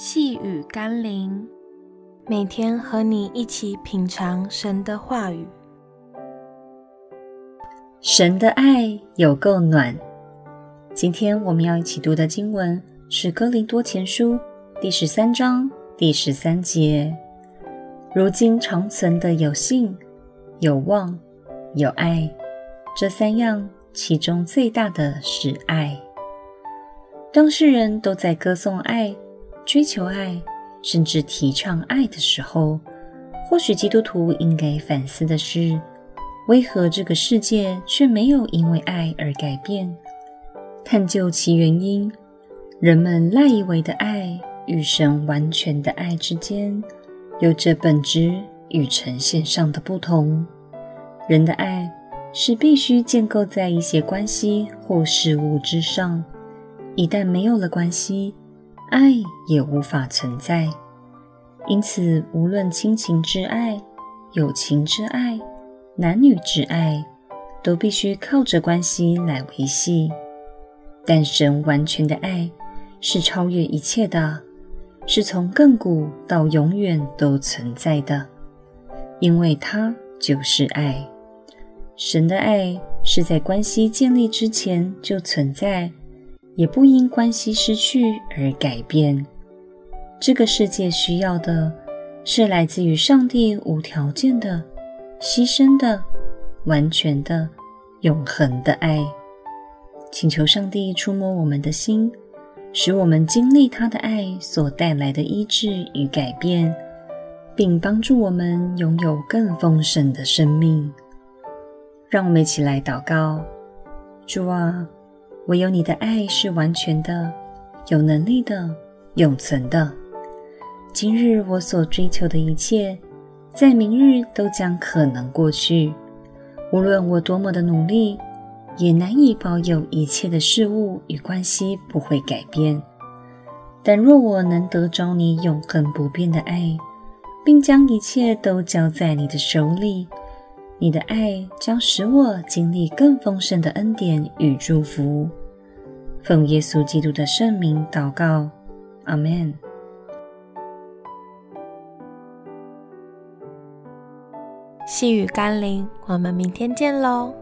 细雨甘霖，每天和你一起品尝神的话语。神的爱有够暖。今天我们要一起读的经文是《哥林多前书》第十三章第十三节。如今长存的有信、有望、有爱，这三样，其中最大的是爱。当事人都在歌颂爱、追求爱，甚至提倡爱的时候，或许基督徒应该反思的是：为何这个世界却没有因为爱而改变？探究其原因，人们赖以为的爱与神完全的爱之间，有着本质与呈现上的不同。人的爱是必须建构在一些关系或事物之上。一旦没有了关系，爱也无法存在。因此，无论亲情之爱、友情之爱、男女之爱，都必须靠着关系来维系。但神完全的爱是超越一切的，是从亘古到永远都存在的，因为它就是爱。神的爱是在关系建立之前就存在。也不因关系失去而改变。这个世界需要的是来自于上帝无条件的、牺牲的、完全的、永恒的爱。请求上帝触摸我们的心，使我们经历他的爱所带来的医治与改变，并帮助我们拥有更丰盛的生命。让我们一起来祷告：主啊。唯有你的爱是完全的、有能力的、永存的。今日我所追求的一切，在明日都将可能过去。无论我多么的努力，也难以保有一切的事物与关系不会改变。但若我能得着你永恒不变的爱，并将一切都交在你的手里，你的爱将使我经历更丰盛的恩典与祝福。奉耶稣基督的圣名祷告，阿们。细雨甘霖，我们明天见喽。